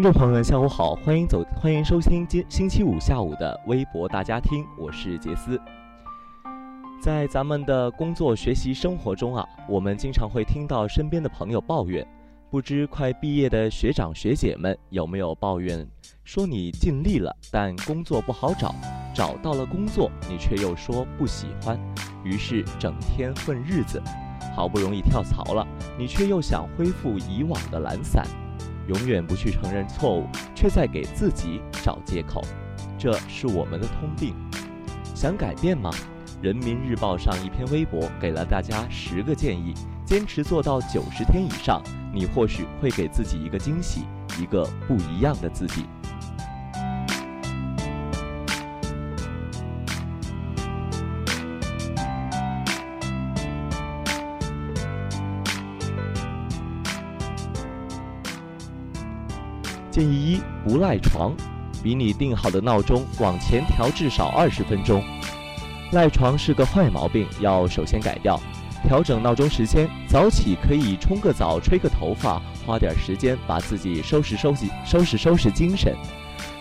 听众朋友们，下午好，欢迎走，欢迎收听今星期五下午的微博大家听，我是杰斯。在咱们的工作、学习、生活中啊，我们经常会听到身边的朋友抱怨，不知快毕业的学长学姐们有没有抱怨，说你尽力了，但工作不好找，找到了工作，你却又说不喜欢，于是整天混日子，好不容易跳槽了，你却又想恢复以往的懒散。永远不去承认错误，却在给自己找借口，这是我们的通病。想改变吗？人民日报上一篇微博给了大家十个建议，坚持做到九十天以上，你或许会给自己一个惊喜，一个不一样的自己。建议一：不赖床，比你定好的闹钟往前调至少二十分钟。赖床是个坏毛病，要首先改掉。调整闹钟时间，早起可以冲个澡、吹个头发，花点时间把自己收拾收拾、收拾收拾精神。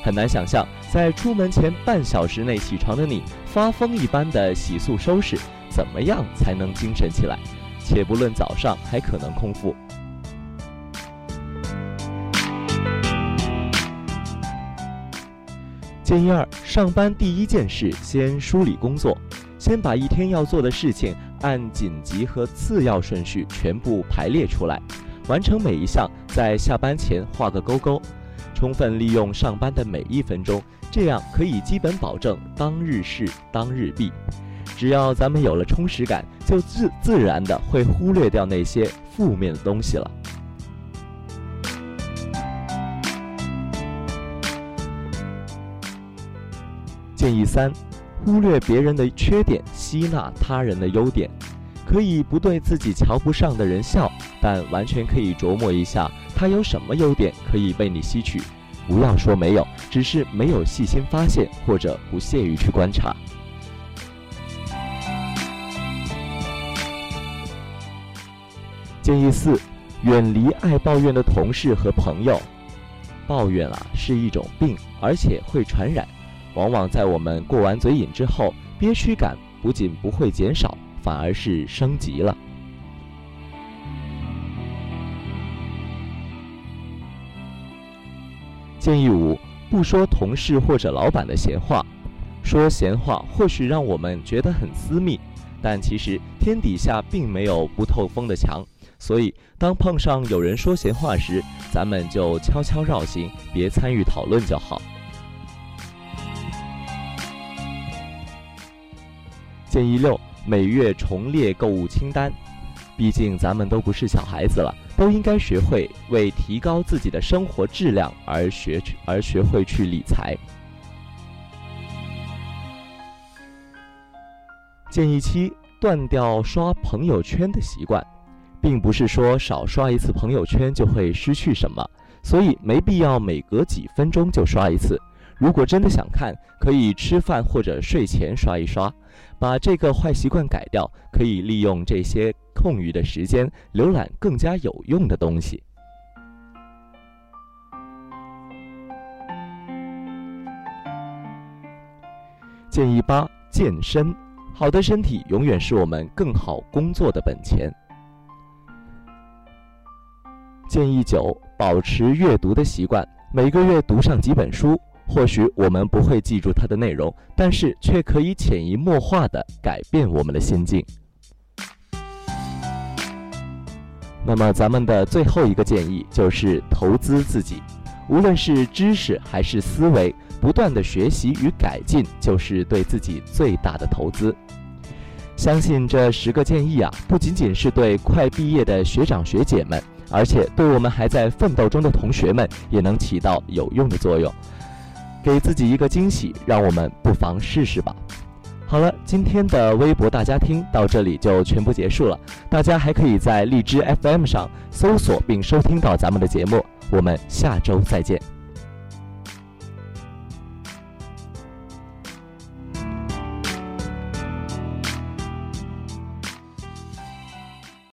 很难想象，在出门前半小时内起床的你，发疯一般的洗漱收拾，怎么样才能精神起来？且不论早上还可能空腹。建议二：上班第一件事，先梳理工作，先把一天要做的事情按紧急和次要顺序全部排列出来，完成每一项，在下班前画个勾勾，充分利用上班的每一分钟，这样可以基本保证当日事当日毕。只要咱们有了充实感，就自自然的会忽略掉那些负面的东西了。建议三：忽略别人的缺点，吸纳他人的优点。可以不对自己瞧不上的人笑，但完全可以琢磨一下他有什么优点可以被你吸取。不要说没有，只是没有细心发现，或者不屑于去观察。建议四：远离爱抱怨的同事和朋友。抱怨啊，是一种病，而且会传染。往往在我们过完嘴瘾之后，憋屈感不仅不会减少，反而是升级了。建议五：不说同事或者老板的闲话。说闲话或许让我们觉得很私密，但其实天底下并没有不透风的墙。所以，当碰上有人说闲话时，咱们就悄悄绕行，别参与讨论就好。建议六：每月重列购物清单。毕竟咱们都不是小孩子了，都应该学会为提高自己的生活质量而学去，而学会去理财。建议七：断掉刷朋友圈的习惯。并不是说少刷一次朋友圈就会失去什么，所以没必要每隔几分钟就刷一次。如果真的想看，可以吃饭或者睡前刷一刷。把这个坏习惯改掉，可以利用这些空余的时间浏览更加有用的东西。建议八：健身。好的身体永远是我们更好工作的本钱。建议九：保持阅读的习惯，每个月读上几本书。或许我们不会记住它的内容，但是却可以潜移默化地改变我们的心境。那么，咱们的最后一个建议就是投资自己，无论是知识还是思维，不断的学习与改进，就是对自己最大的投资。相信这十个建议啊，不仅仅是对快毕业的学长学姐们，而且对我们还在奋斗中的同学们也能起到有用的作用。给自己一个惊喜，让我们不妨试试吧。好了，今天的微博大家听到这里就全部结束了。大家还可以在荔枝 FM 上搜索并收听到咱们的节目。我们下周再见。